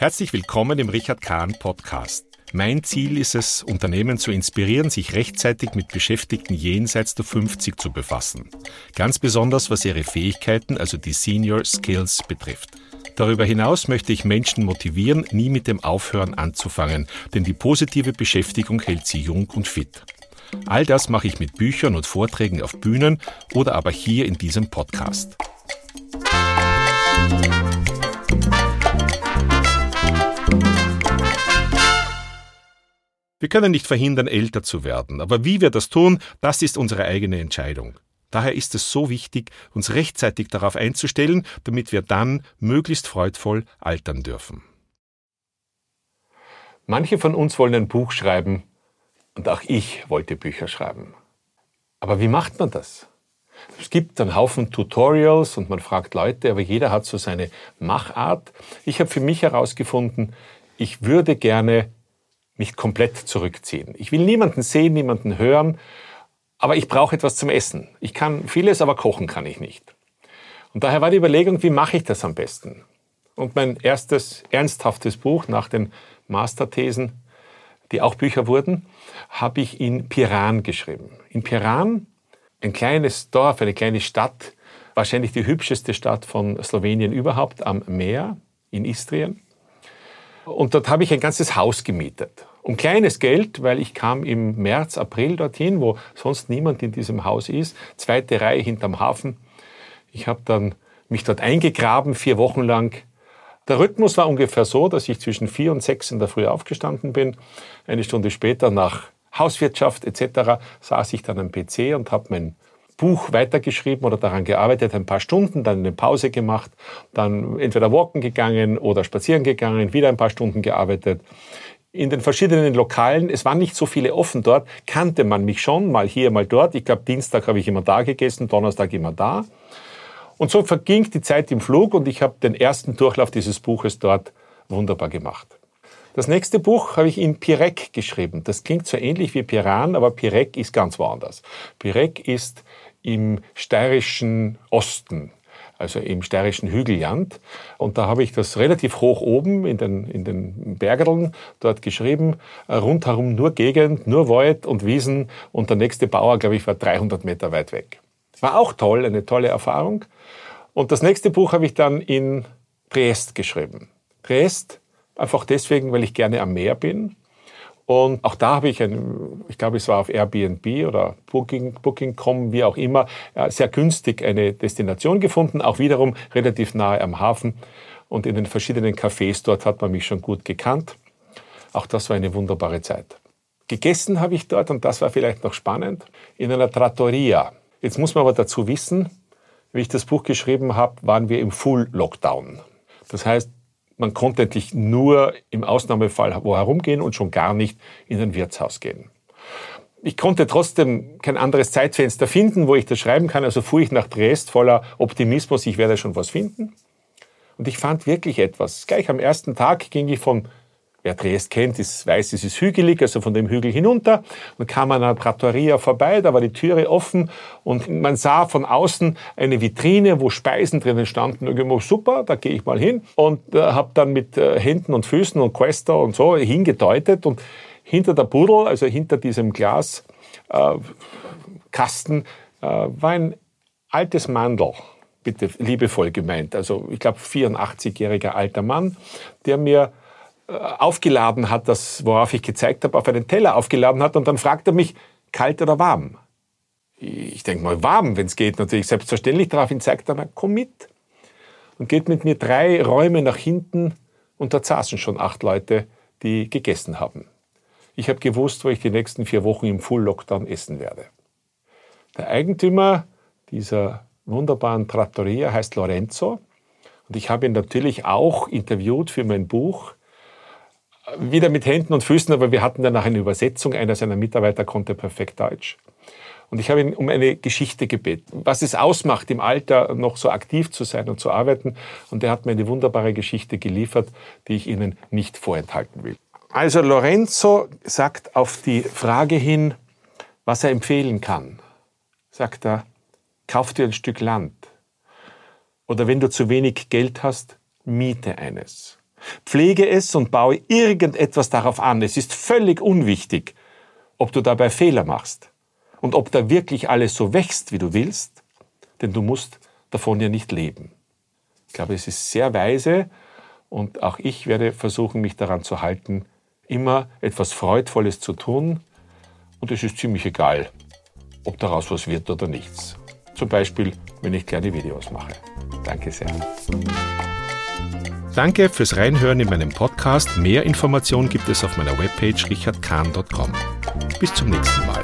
Herzlich willkommen im Richard Kahn Podcast. Mein Ziel ist es, Unternehmen zu inspirieren, sich rechtzeitig mit Beschäftigten jenseits der 50 zu befassen. Ganz besonders was ihre Fähigkeiten, also die Senior Skills betrifft. Darüber hinaus möchte ich Menschen motivieren, nie mit dem Aufhören anzufangen, denn die positive Beschäftigung hält sie jung und fit. All das mache ich mit Büchern und Vorträgen auf Bühnen oder aber hier in diesem Podcast. Wir können nicht verhindern, älter zu werden, aber wie wir das tun, das ist unsere eigene Entscheidung. Daher ist es so wichtig, uns rechtzeitig darauf einzustellen, damit wir dann möglichst freudvoll altern dürfen. Manche von uns wollen ein Buch schreiben und auch ich wollte Bücher schreiben. Aber wie macht man das? Es gibt einen Haufen Tutorials und man fragt Leute, aber jeder hat so seine Machart. Ich habe für mich herausgefunden, ich würde gerne mich komplett zurückziehen. Ich will niemanden sehen, niemanden hören, aber ich brauche etwas zum Essen. Ich kann vieles, aber kochen kann ich nicht. Und daher war die Überlegung, wie mache ich das am besten? Und mein erstes ernsthaftes Buch nach den Masterthesen, die auch Bücher wurden, habe ich in Piran geschrieben. In Piran, ein kleines Dorf, eine kleine Stadt, wahrscheinlich die hübscheste Stadt von Slowenien überhaupt am Meer in Istrien. Und dort habe ich ein ganzes Haus gemietet. Um kleines Geld, weil ich kam im März, April dorthin, wo sonst niemand in diesem Haus ist. Zweite Reihe hinterm Hafen. Ich habe dann mich dort eingegraben, vier Wochen lang. Der Rhythmus war ungefähr so, dass ich zwischen vier und sechs in der Früh aufgestanden bin. Eine Stunde später nach Hauswirtschaft etc. saß ich dann am PC und habe mein Buch weitergeschrieben oder daran gearbeitet, ein paar Stunden, dann eine Pause gemacht, dann entweder walken gegangen oder spazieren gegangen, wieder ein paar Stunden gearbeitet. In den verschiedenen Lokalen, es waren nicht so viele offen dort, kannte man mich schon, mal hier, mal dort. Ich glaube, Dienstag habe ich immer da gegessen, Donnerstag immer da. Und so verging die Zeit im Flug und ich habe den ersten Durchlauf dieses Buches dort wunderbar gemacht. Das nächste Buch habe ich in Pirek geschrieben. Das klingt so ähnlich wie Piran, aber Pirek ist ganz woanders. Pirek ist im steirischen Osten, also im steirischen Hügelland. Und da habe ich das relativ hoch oben in den, in den Bergeln dort geschrieben. Äh, rundherum nur Gegend, nur Wald und Wiesen. Und der nächste Bauer, glaube ich, war 300 Meter weit weg. War auch toll, eine tolle Erfahrung. Und das nächste Buch habe ich dann in Triest geschrieben. Triest einfach deswegen, weil ich gerne am Meer bin und auch da habe ich, ein, ich glaube, es war auf Airbnb oder Booking, Booking.com, wie auch immer, sehr günstig eine Destination gefunden, auch wiederum relativ nahe am Hafen. Und in den verschiedenen Cafés dort hat man mich schon gut gekannt. Auch das war eine wunderbare Zeit. Gegessen habe ich dort, und das war vielleicht noch spannend, in einer Trattoria. Jetzt muss man aber dazu wissen, wie ich das Buch geschrieben habe, waren wir im Full Lockdown. Das heißt, man konnte endlich nur im Ausnahmefall wo herumgehen und schon gar nicht in ein Wirtshaus gehen. Ich konnte trotzdem kein anderes Zeitfenster finden, wo ich das schreiben kann. Also fuhr ich nach Dresd voller Optimismus, ich werde schon was finden. Und ich fand wirklich etwas. Gleich am ersten Tag ging ich von Wer Triest kennt, ist, weiß, es ist hügelig, also von dem Hügel hinunter. Dann kam man an der Trattoria vorbei, da war die Türe offen und man sah von außen eine Vitrine, wo Speisen drinnen standen. Irgendwo super, da gehe ich mal hin und äh, habe dann mit äh, Händen und Füßen und Questa und so hingedeutet und hinter der Pudel, also hinter diesem Glaskasten, äh, äh, war ein altes Mandel bitte liebevoll gemeint, also ich glaube 84-jähriger alter Mann, der mir aufgeladen hat, das, worauf ich gezeigt habe, auf einen Teller aufgeladen hat und dann fragt er mich, kalt oder warm? Ich denke mal, warm, wenn es geht, natürlich selbstverständlich. Daraufhin zeigt er mir, komm mit. Und geht mit mir drei Räume nach hinten und dort saßen schon acht Leute, die gegessen haben. Ich habe gewusst, wo ich die nächsten vier Wochen im Full-Lockdown essen werde. Der Eigentümer dieser wunderbaren Trattoria heißt Lorenzo und ich habe ihn natürlich auch interviewt für mein Buch wieder mit Händen und Füßen, aber wir hatten danach eine Übersetzung. Einer seiner Mitarbeiter konnte perfekt Deutsch. Und ich habe ihn um eine Geschichte gebeten, was es ausmacht, im Alter noch so aktiv zu sein und zu arbeiten. Und er hat mir eine wunderbare Geschichte geliefert, die ich Ihnen nicht vorenthalten will. Also Lorenzo sagt auf die Frage hin, was er empfehlen kann, sagt er, kauf dir ein Stück Land. Oder wenn du zu wenig Geld hast, miete eines. Pflege es und baue irgendetwas darauf an. Es ist völlig unwichtig, ob du dabei Fehler machst und ob da wirklich alles so wächst, wie du willst, denn du musst davon ja nicht leben. Ich glaube, es ist sehr weise und auch ich werde versuchen, mich daran zu halten, immer etwas Freudvolles zu tun und es ist ziemlich egal, ob daraus was wird oder nichts. Zum Beispiel, wenn ich kleine Videos mache. Danke sehr. Danke fürs Reinhören in meinem Podcast. Mehr Informationen gibt es auf meiner Webpage richardkahn.com. Bis zum nächsten Mal.